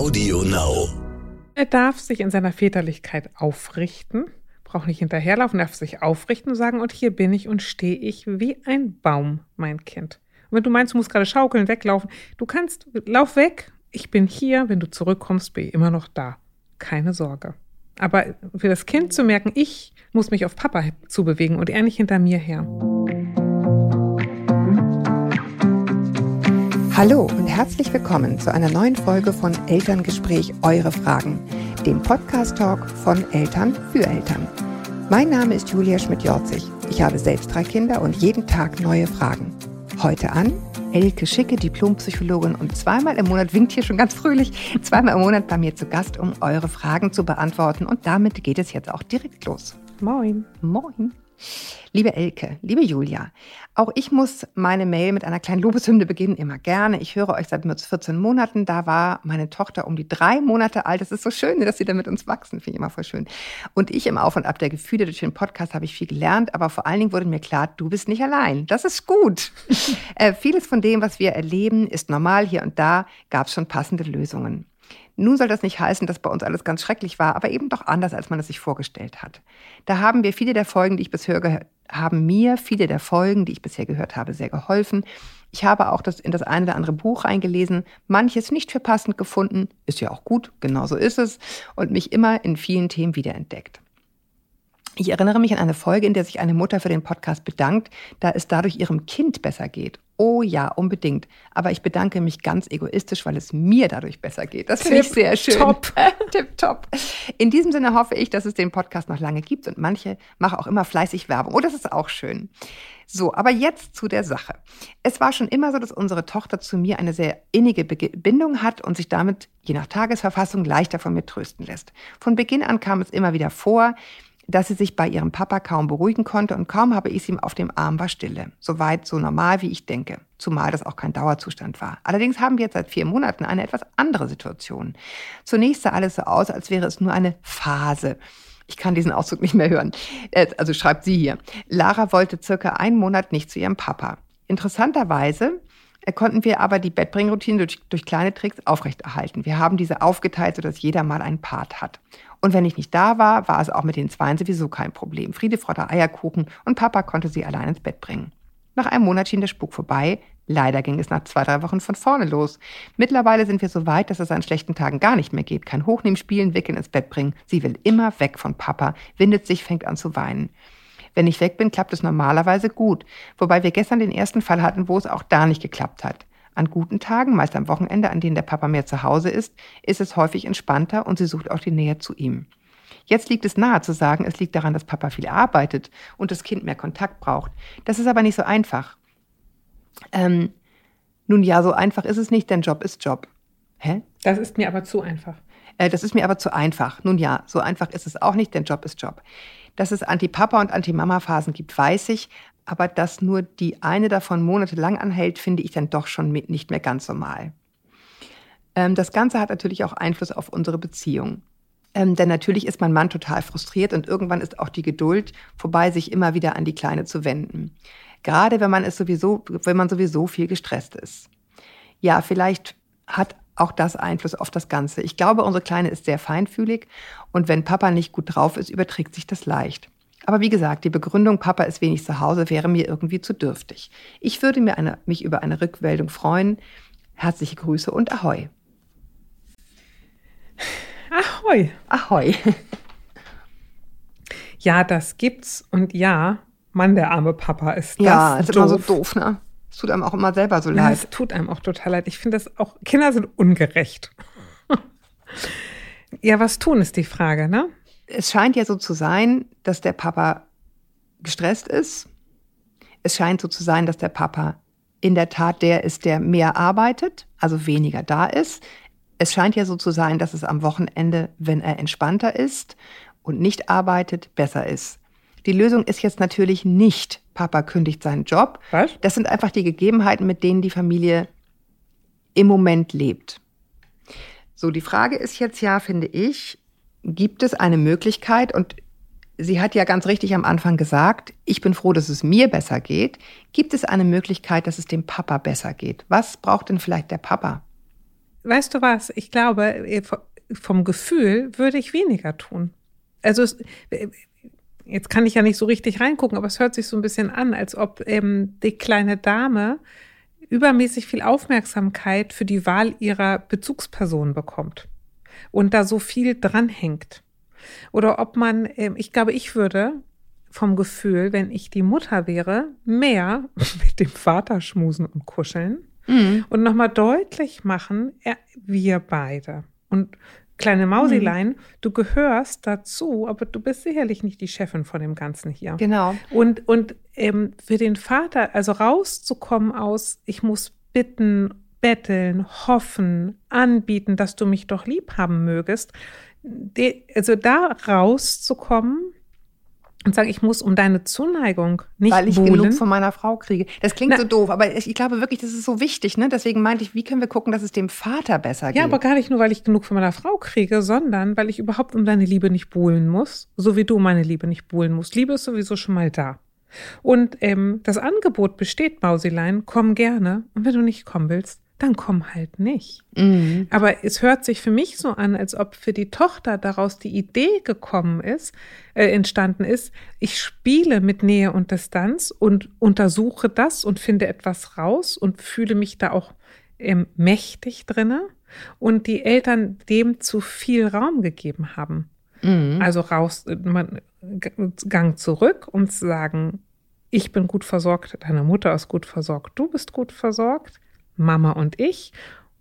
Audio Now. Er darf sich in seiner Väterlichkeit aufrichten, braucht nicht hinterherlaufen, darf sich aufrichten und sagen, und hier bin ich und stehe ich wie ein Baum, mein Kind. Und wenn du meinst, du musst gerade schaukeln, weglaufen, du kannst, lauf weg, ich bin hier, wenn du zurückkommst, bin ich immer noch da. Keine Sorge. Aber für das Kind zu merken, ich muss mich auf Papa zubewegen und er nicht hinter mir her. Hallo und herzlich willkommen zu einer neuen Folge von Elterngespräch Eure Fragen, dem Podcast-Talk von Eltern für Eltern. Mein Name ist Julia Schmidt-Jorzig. Ich habe selbst drei Kinder und jeden Tag neue Fragen. Heute an Elke Schicke, Diplompsychologin und zweimal im Monat, winkt hier schon ganz fröhlich, zweimal im Monat bei mir zu Gast, um eure Fragen zu beantworten. Und damit geht es jetzt auch direkt los. Moin. Moin. Liebe Elke, liebe Julia, auch ich muss meine Mail mit einer kleinen Lobeshymne beginnen, immer gerne. Ich höre euch seit 14 Monaten. Da war meine Tochter um die drei Monate alt. Das ist so schön, dass sie da mit uns wachsen, finde ich immer voll schön. Und ich im Auf und Ab der Gefühle durch den Podcast habe ich viel gelernt, aber vor allen Dingen wurde mir klar, du bist nicht allein. Das ist gut. äh, vieles von dem, was wir erleben, ist normal. Hier und da gab es schon passende Lösungen. Nun soll das nicht heißen, dass bei uns alles ganz schrecklich war, aber eben doch anders, als man es sich vorgestellt hat. Da haben wir viele der Folgen, die ich bisher gehört haben mir viele der Folgen, die ich bisher gehört habe, sehr geholfen. Ich habe auch das in das eine oder andere Buch eingelesen, manches nicht für passend gefunden, ist ja auch gut, genau so ist es, und mich immer in vielen Themen wiederentdeckt. Ich erinnere mich an eine Folge, in der sich eine Mutter für den Podcast bedankt, da es dadurch ihrem Kind besser geht. Oh ja, unbedingt. Aber ich bedanke mich ganz egoistisch, weil es mir dadurch besser geht. Das finde ich sehr schön. Top. Tipp top. In diesem Sinne hoffe ich, dass es den Podcast noch lange gibt und manche machen auch immer fleißig Werbung. Oh, das ist auch schön. So, aber jetzt zu der Sache. Es war schon immer so, dass unsere Tochter zu mir eine sehr innige Bindung hat und sich damit, je nach Tagesverfassung, leichter von mir trösten lässt. Von Beginn an kam es immer wieder vor, dass sie sich bei ihrem Papa kaum beruhigen konnte und kaum habe ich sie auf dem Arm war Stille. Soweit so normal, wie ich denke. Zumal das auch kein Dauerzustand war. Allerdings haben wir jetzt seit vier Monaten eine etwas andere Situation. Zunächst sah alles so aus, als wäre es nur eine Phase. Ich kann diesen Ausdruck nicht mehr hören. Äh, also schreibt sie hier. Lara wollte circa einen Monat nicht zu ihrem Papa. Interessanterweise konnten wir aber die Bettbringroutine durch, durch kleine Tricks aufrechterhalten. Wir haben diese aufgeteilt, sodass jeder mal einen Part hat. Und wenn ich nicht da war, war es auch mit den Zweien sowieso kein Problem. Friede, Freude, Eierkuchen und Papa konnte sie allein ins Bett bringen. Nach einem Monat schien der Spuk vorbei. Leider ging es nach zwei, drei Wochen von vorne los. Mittlerweile sind wir so weit, dass es an schlechten Tagen gar nicht mehr geht. Kein Hochnehmen, Spielen, Wickeln, ins Bett bringen. Sie will immer weg von Papa, windet sich, fängt an zu weinen. Wenn ich weg bin, klappt es normalerweise gut. Wobei wir gestern den ersten Fall hatten, wo es auch da nicht geklappt hat. An guten Tagen, meist am Wochenende, an denen der Papa mehr zu Hause ist, ist es häufig entspannter und sie sucht auch die Nähe zu ihm. Jetzt liegt es nahe zu sagen, es liegt daran, dass Papa viel arbeitet und das Kind mehr Kontakt braucht. Das ist aber nicht so einfach. Ähm, nun ja, so einfach ist es nicht, denn Job ist Job. Hä? Das ist mir aber zu einfach. Äh, das ist mir aber zu einfach. Nun ja, so einfach ist es auch nicht, denn Job ist Job. Dass es Anti-Papa- und Anti-Mama-Phasen gibt, weiß ich aber dass nur die eine davon monatelang anhält, finde ich dann doch schon nicht mehr ganz normal. Ähm, das Ganze hat natürlich auch Einfluss auf unsere Beziehung. Ähm, denn natürlich ist mein Mann total frustriert und irgendwann ist auch die Geduld vorbei, sich immer wieder an die Kleine zu wenden. Gerade wenn man es sowieso, wenn man sowieso viel gestresst ist. Ja, vielleicht hat auch das Einfluss auf das Ganze. Ich glaube, unsere Kleine ist sehr feinfühlig und wenn Papa nicht gut drauf ist, überträgt sich das leicht. Aber wie gesagt, die Begründung, Papa ist wenig zu Hause, wäre mir irgendwie zu dürftig. Ich würde mir eine, mich über eine Rückmeldung freuen. Herzliche Grüße und Ahoi. Ahoi. Ahoi. Ja, das gibt's. Und ja, Mann, der arme Papa ist das Ja, ist doof. immer so doof, ne? Es tut einem auch immer selber so leid. Es tut einem auch total leid. Ich finde das auch, Kinder sind ungerecht. ja, was tun ist die Frage, ne? es scheint ja so zu sein, dass der Papa gestresst ist. Es scheint so zu sein, dass der Papa in der Tat der ist, der mehr arbeitet, also weniger da ist. Es scheint ja so zu sein, dass es am Wochenende, wenn er entspannter ist und nicht arbeitet, besser ist. Die Lösung ist jetzt natürlich nicht, Papa kündigt seinen Job. Was? Das sind einfach die Gegebenheiten, mit denen die Familie im Moment lebt. So, die Frage ist jetzt ja, finde ich, gibt es eine Möglichkeit, und sie hat ja ganz richtig am Anfang gesagt, ich bin froh, dass es mir besser geht. Gibt es eine Möglichkeit, dass es dem Papa besser geht? Was braucht denn vielleicht der Papa? weißt du was? Ich glaube, äh, vom Gefühl würde ich weniger tun. Also äh, jetzt kann ich ja nicht so richtig reingucken, aber es hört sich so ein bisschen an, als ob ähm, die kleine Dame übermäßig viel Aufmerksamkeit für die Wahl ihrer Bezugsperson bekommt und da so viel dranhängt. Oder ob man, äh, ich glaube, ich würde vom Gefühl, wenn ich die Mutter wäre, mehr mit dem Vater schmusen und kuscheln mhm. und nochmal deutlich machen, ja, wir beide. Und kleine Mausilein, mhm. du gehörst dazu, aber du bist sicherlich nicht die Chefin von dem Ganzen hier. Genau. Und, und ähm, für den Vater, also rauszukommen aus, ich muss bitten, betteln, hoffen, anbieten, dass du mich doch lieb haben mögest, de, also da rauszukommen, und sage, ich muss um deine Zuneigung nicht Weil ich buhlen. genug von meiner Frau kriege. Das klingt Na, so doof, aber ich, ich, glaube wirklich, das ist so wichtig. Ne? Deswegen meinte ich, wie können wir gucken, dass es dem Vater besser geht? Ja, aber gar nicht nur, weil ich genug von meiner Frau kriege, sondern weil ich überhaupt um deine Liebe nicht buhlen muss, so wie du meine Liebe nicht buhlen musst. Liebe ist sowieso schon mal da. Und ähm, das Angebot besteht, Mausilein, komm gerne. Und wenn du nicht kommen willst, dann komm halt nicht. Mhm. Aber es hört sich für mich so an, als ob für die Tochter daraus die Idee gekommen ist, äh, entstanden ist, ich spiele mit Nähe und Distanz und untersuche das und finde etwas raus und fühle mich da auch ähm, mächtig drinne und die Eltern dem zu viel Raum gegeben haben. Mhm. Also raus, man, Gang zurück, um zu sagen, ich bin gut versorgt, deine Mutter ist gut versorgt, du bist gut versorgt Mama und ich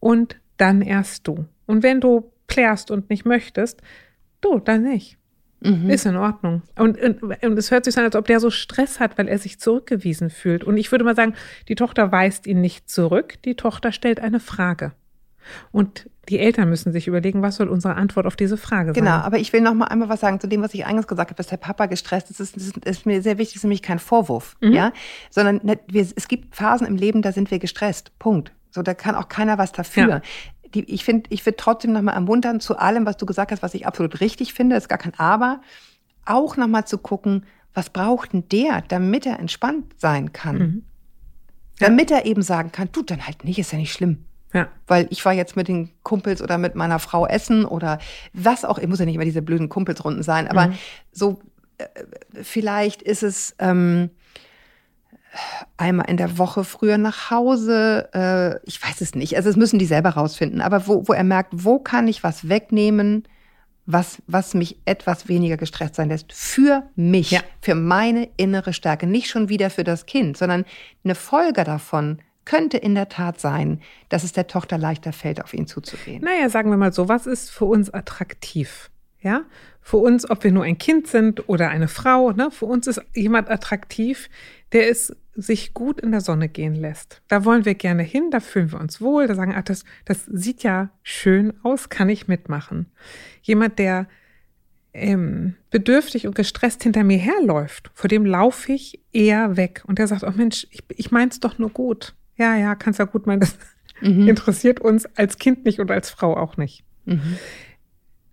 und dann erst du. Und wenn du plärst und nicht möchtest, du, dann nicht. Mhm. Ist in Ordnung. Und, und, und, es hört sich an, als ob der so Stress hat, weil er sich zurückgewiesen fühlt. Und ich würde mal sagen, die Tochter weist ihn nicht zurück, die Tochter stellt eine Frage. Und die Eltern müssen sich überlegen, was soll unsere Antwort auf diese Frage sein. Genau, aber ich will noch mal einmal was sagen zu dem, was ich eingangs gesagt habe, dass der Papa gestresst ist. Das ist, ist mir sehr wichtig, das ist nämlich kein Vorwurf, mhm. ja, sondern ne, wir, es gibt Phasen im Leben, da sind wir gestresst. Punkt. So, da kann auch keiner was dafür. Ja. Die, ich finde, ich würde trotzdem noch mal ermuntern zu allem, was du gesagt hast, was ich absolut richtig finde, ist gar kein Aber, auch noch mal zu gucken, was braucht denn der, damit er entspannt sein kann? Mhm. Ja. Damit er eben sagen kann, du, dann halt nicht, ist ja nicht schlimm. Ja. Weil ich war jetzt mit den Kumpels oder mit meiner Frau essen oder was auch, ich muss ja nicht immer diese blöden Kumpelsrunden sein, aber mhm. so äh, vielleicht ist es ähm, einmal in der Woche früher nach Hause, äh, ich weiß es nicht, also es müssen die selber rausfinden, aber wo, wo er merkt, wo kann ich was wegnehmen, was, was mich etwas weniger gestresst sein lässt. Für mich, ja. für meine innere Stärke. Nicht schon wieder für das Kind, sondern eine Folge davon könnte in der Tat sein, dass es der Tochter leichter fällt, auf ihn zuzugehen. Naja, sagen wir mal so, was ist für uns attraktiv? Ja, für uns, ob wir nur ein Kind sind oder eine Frau, ne, für uns ist jemand attraktiv, der es sich gut in der Sonne gehen lässt. Da wollen wir gerne hin, da fühlen wir uns wohl, da sagen, ach, das, das sieht ja schön aus, kann ich mitmachen. Jemand, der ähm, bedürftig und gestresst hinter mir herläuft, vor dem laufe ich eher weg. Und der sagt, oh Mensch, ich, ich mein's doch nur gut ja, ja, kannst ja gut meinen, das mhm. interessiert uns als Kind nicht und als Frau auch nicht. Mhm.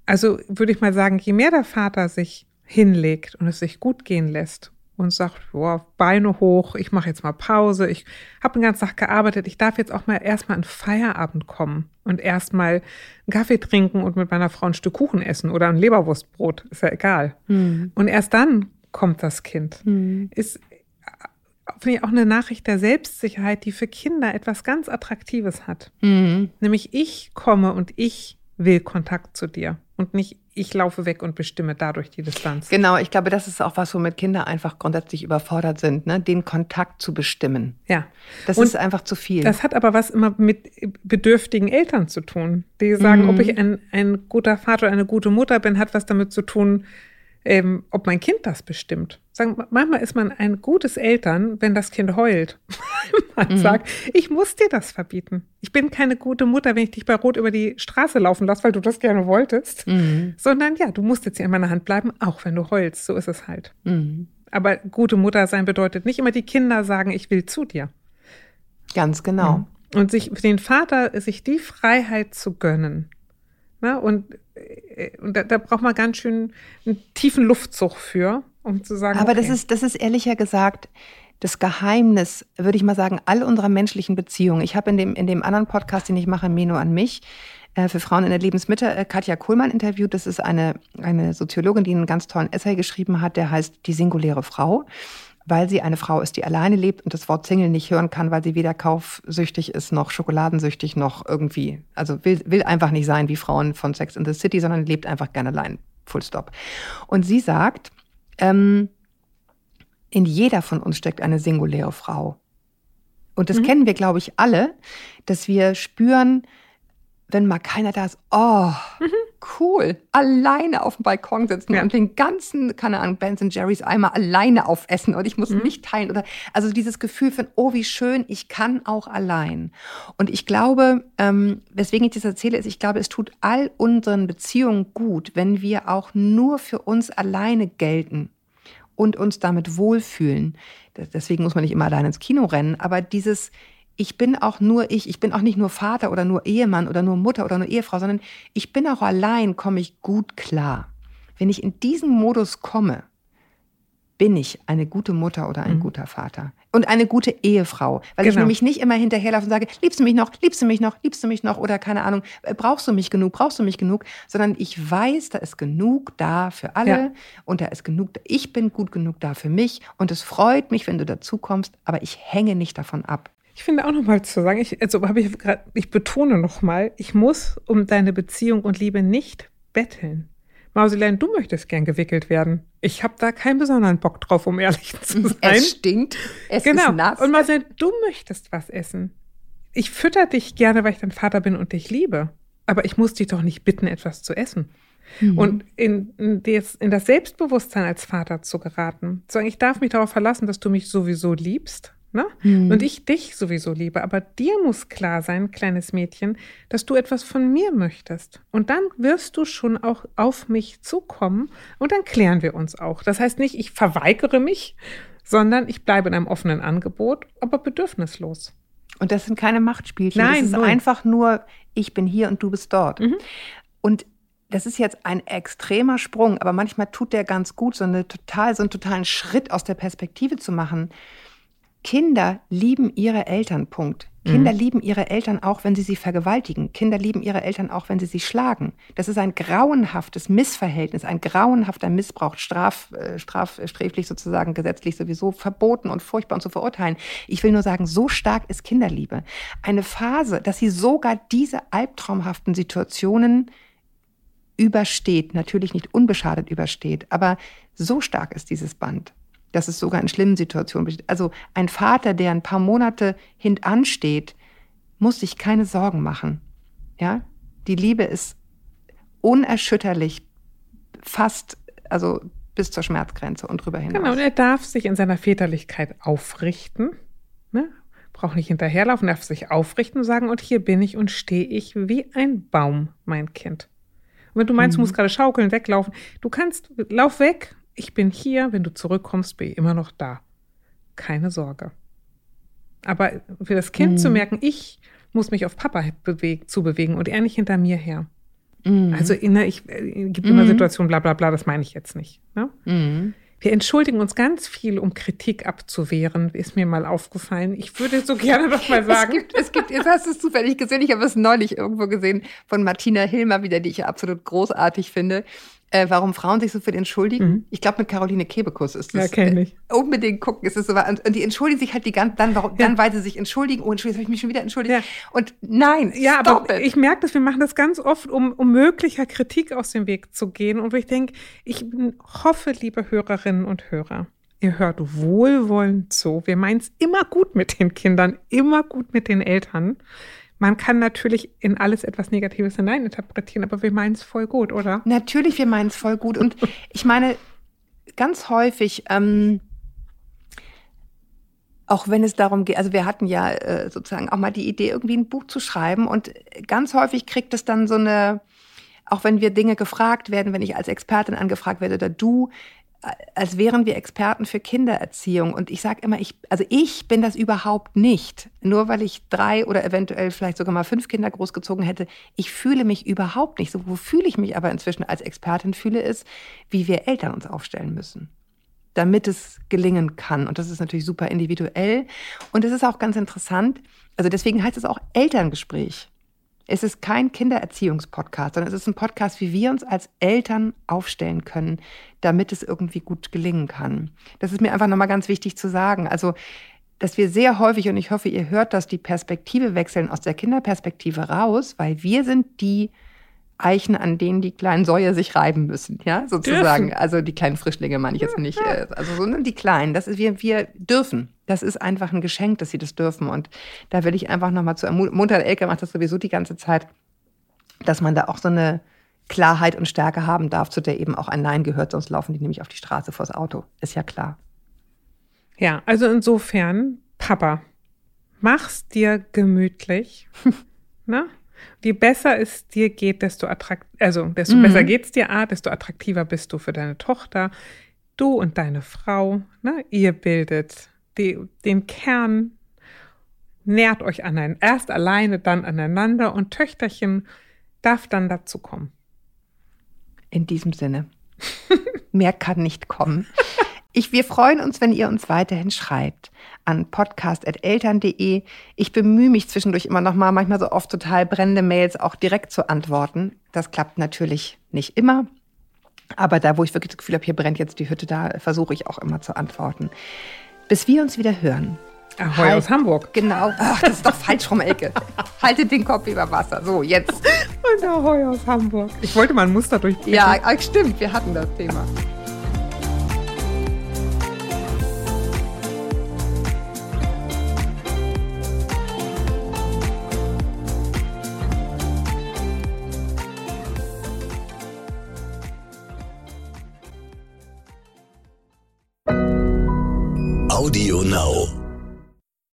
Also würde ich mal sagen, je mehr der Vater sich hinlegt und es sich gut gehen lässt und sagt, boah, Beine hoch, ich mache jetzt mal Pause, ich habe den ganzen Tag gearbeitet, ich darf jetzt auch mal erstmal an Feierabend kommen und erstmal einen Kaffee trinken und mit meiner Frau ein Stück Kuchen essen oder ein Leberwurstbrot, ist ja egal. Mhm. Und erst dann kommt das Kind. Mhm. Ist, finde ich auch eine Nachricht der Selbstsicherheit, die für Kinder etwas ganz Attraktives hat. Mhm. Nämlich ich komme und ich will Kontakt zu dir und nicht ich laufe weg und bestimme dadurch die Distanz. Genau, ich glaube, das ist auch was, womit Kinder einfach grundsätzlich überfordert sind, ne? den Kontakt zu bestimmen. Ja. Das und ist einfach zu viel. Das hat aber was immer mit bedürftigen Eltern zu tun. Die sagen, mhm. ob ich ein, ein guter Vater oder eine gute Mutter bin, hat was damit zu tun, ähm, ob mein Kind das bestimmt. Sagen, manchmal ist man ein gutes Eltern, wenn das Kind heult. man mhm. sagt, ich muss dir das verbieten. Ich bin keine gute Mutter, wenn ich dich bei Rot über die Straße laufen lasse, weil du das gerne wolltest. Mhm. Sondern ja, du musst jetzt hier in meiner Hand bleiben, auch wenn du heulst. So ist es halt. Mhm. Aber gute Mutter sein bedeutet nicht immer die Kinder sagen, ich will zu dir. Ganz genau. Und sich für den Vater, sich die Freiheit zu gönnen. Ne? Und äh, und da, da, braucht man ganz schön einen tiefen Luftzug für, um zu sagen. Aber okay. das ist, das ist ehrlicher gesagt, das Geheimnis, würde ich mal sagen, all unserer menschlichen Beziehungen. Ich habe in dem, in dem anderen Podcast, den ich mache, Meno an mich, äh, für Frauen in der Lebensmitte, äh, Katja Kohlmann interviewt. Das ist eine, eine Soziologin, die einen ganz tollen Essay geschrieben hat, der heißt Die singuläre Frau weil sie eine Frau ist, die alleine lebt und das Wort Single nicht hören kann, weil sie weder kaufsüchtig ist noch schokoladensüchtig noch irgendwie, also will, will einfach nicht sein wie Frauen von Sex in the City, sondern lebt einfach gerne allein. Full stop. Und sie sagt, ähm, in jeder von uns steckt eine singuläre Frau. Und das mhm. kennen wir, glaube ich, alle, dass wir spüren, wenn mal keiner da ist, oh, mhm. Cool, alleine auf dem Balkon sitzen ja. und den ganzen, keine Ahnung, Ben Jerry's Eimer alleine aufessen und ich muss mhm. nicht teilen oder, also dieses Gefühl von, oh, wie schön, ich kann auch allein. Und ich glaube, ähm, weswegen ich das erzähle, ist, ich glaube, es tut all unseren Beziehungen gut, wenn wir auch nur für uns alleine gelten und uns damit wohlfühlen. Deswegen muss man nicht immer allein ins Kino rennen, aber dieses, ich bin auch nur ich, ich bin auch nicht nur Vater oder nur Ehemann oder nur Mutter oder nur Ehefrau, sondern ich bin auch allein, komme ich gut klar. Wenn ich in diesen Modus komme, bin ich eine gute Mutter oder ein mhm. guter Vater und eine gute Ehefrau, weil genau. ich nämlich nicht immer hinterherlaufe und sage, liebst du mich noch, liebst du mich noch, liebst du mich noch oder keine Ahnung, äh, brauchst du mich genug, brauchst du mich genug, sondern ich weiß, da ist genug da für alle ja. und da ist genug, ich bin gut genug da für mich und es freut mich, wenn du dazu kommst, aber ich hänge nicht davon ab. Ich finde auch nochmal zu sagen, ich, also habe ich gerade, ich betone nochmal, ich muss um deine Beziehung und Liebe nicht betteln. Mausilein, du möchtest gern gewickelt werden. Ich habe da keinen besonderen Bock drauf, um ehrlich zu sein. Es stinkt, es genau. ist nass. Und Mausilein, du möchtest was essen. Ich fütter dich gerne, weil ich dein Vater bin und dich liebe. Aber ich muss dich doch nicht bitten, etwas zu essen. Mhm. Und in, in, des, in das Selbstbewusstsein als Vater zu geraten. Zu sagen, ich darf mich darauf verlassen, dass du mich sowieso liebst Ne? Mhm. Und ich dich sowieso liebe. Aber dir muss klar sein, kleines Mädchen, dass du etwas von mir möchtest. Und dann wirst du schon auch auf mich zukommen und dann klären wir uns auch. Das heißt nicht, ich verweigere mich, sondern ich bleibe in einem offenen Angebot, aber bedürfnislos. Und das sind keine Machtspielchen. Nein, das ist null. einfach nur, ich bin hier und du bist dort. Mhm. Und das ist jetzt ein extremer Sprung, aber manchmal tut der ganz gut, so eine total, so einen totalen Schritt aus der Perspektive zu machen. Kinder lieben ihre Eltern, Punkt. Kinder mhm. lieben ihre Eltern auch, wenn sie sie vergewaltigen. Kinder lieben ihre Eltern auch, wenn sie sie schlagen. Das ist ein grauenhaftes Missverhältnis, ein grauenhafter Missbrauch, straf, äh, strafsträflich sozusagen, gesetzlich sowieso verboten und furchtbar und zu verurteilen. Ich will nur sagen, so stark ist Kinderliebe. Eine Phase, dass sie sogar diese albtraumhaften Situationen übersteht, natürlich nicht unbeschadet übersteht, aber so stark ist dieses Band dass es sogar in schlimmen Situationen besteht. Also ein Vater, der ein paar Monate hintansteht, muss sich keine Sorgen machen. Ja, die Liebe ist unerschütterlich, fast, also bis zur Schmerzgrenze und drüber hinaus. Genau, und er darf sich in seiner Väterlichkeit aufrichten. Ne? Braucht nicht hinterherlaufen, darf sich aufrichten und sagen, und hier bin ich und stehe ich wie ein Baum, mein Kind. Und wenn du meinst, mhm. du musst gerade schaukeln, weglaufen, du kannst, lauf weg, ich bin hier, wenn du zurückkommst, bin ich immer noch da. Keine Sorge. Aber für das Kind mhm. zu merken, ich muss mich auf Papa bewegen, zu bewegen und er nicht hinter mir her. Mhm. Also ne, ich äh, gibt immer mhm. Situationen, bla bla bla, das meine ich jetzt nicht. Ne? Mhm. Wir entschuldigen uns ganz viel, um Kritik abzuwehren, ist mir mal aufgefallen. Ich würde so gerne noch mal sagen. Es gibt, es gibt, jetzt hast du es zufällig gesehen, ich habe es neulich irgendwo gesehen von Martina Hilmer wieder, die ich absolut großartig finde äh, warum Frauen sich so viel entschuldigen. Mhm. Ich glaube, mit Caroline Kebekus ist das. Ja, kenne ich. Äh, unbedingt gucken, ist es so. Und, und, die entschuldigen sich halt die ganze, dann, warum, ja. dann, weil sie sich entschuldigen. Oh, entschuldigung, habe ich mich schon wieder entschuldigt. Ja. Und nein, ja, aber it. ich merke das, wir machen das ganz oft, um, um möglicher Kritik aus dem Weg zu gehen. Und ich denke, ich hoffe, liebe Hörerinnen und Hörer, ihr hört wohlwollend zu. Wir meinen es immer gut mit den Kindern, immer gut mit den Eltern. Man kann natürlich in alles etwas Negatives hineininterpretieren, aber wir meinen es voll gut, oder? Natürlich, wir meinen es voll gut. Und ich meine, ganz häufig, ähm, auch wenn es darum geht, also wir hatten ja äh, sozusagen auch mal die Idee, irgendwie ein Buch zu schreiben und ganz häufig kriegt es dann so eine, auch wenn wir Dinge gefragt werden, wenn ich als Expertin angefragt werde oder du, als wären wir Experten für Kindererziehung. Und ich sage immer, ich, also ich bin das überhaupt nicht. Nur weil ich drei oder eventuell vielleicht sogar mal fünf Kinder großgezogen hätte. Ich fühle mich überhaupt nicht so. Wo fühle ich mich aber inzwischen als Expertin fühle, ist, wie wir Eltern uns aufstellen müssen. damit es gelingen kann. Und das ist natürlich super individuell. Und es ist auch ganz interessant. Also deswegen heißt es auch Elterngespräch. Es ist kein Kindererziehungspodcast, sondern es ist ein Podcast, wie wir uns als Eltern aufstellen können, damit es irgendwie gut gelingen kann. Das ist mir einfach nochmal ganz wichtig zu sagen. Also, dass wir sehr häufig, und ich hoffe, ihr hört das, die Perspektive wechseln aus der Kinderperspektive raus, weil wir sind die, Eichen, an denen die kleinen Säue sich reiben müssen, ja, sozusagen. Dürfen. Also die kleinen Frischlinge meine ich jetzt nicht. Äh, also sondern die kleinen. Das ist, wir, wir dürfen. Das ist einfach ein Geschenk, dass sie das dürfen. Und da will ich einfach nochmal zu ermuntern, Elke macht das sowieso die ganze Zeit, dass man da auch so eine Klarheit und Stärke haben darf, zu der eben auch ein Nein gehört, sonst laufen die nämlich auf die Straße vors Auto. Ist ja klar. Ja, also insofern, Papa, mach's dir gemütlich. ne? Je besser es dir geht, desto attrakt also desto mhm. besser geht's dir, A, desto attraktiver bist du für deine Tochter. Du und deine Frau, ne, ihr bildet die, den Kern, nährt euch aneinander, erst alleine, dann aneinander und Töchterchen darf dann dazu kommen. In diesem Sinne. Mehr kann nicht kommen. Ich, wir freuen uns, wenn ihr uns weiterhin schreibt an podcast.eltern.de. Ich bemühe mich zwischendurch immer noch mal, manchmal so oft total brennende Mails auch direkt zu antworten. Das klappt natürlich nicht immer. Aber da, wo ich wirklich das Gefühl habe, hier brennt jetzt die Hütte, da versuche ich auch immer zu antworten. Bis wir uns wieder hören. Ahoi halt, aus Hamburg. Genau. Ach, das ist doch falsch rum, Elke. Haltet den Kopf über Wasser. So, jetzt. Und Ahoi aus Hamburg. Ich wollte mal ein Muster durchblicken. Ja, stimmt. Wir hatten das Thema.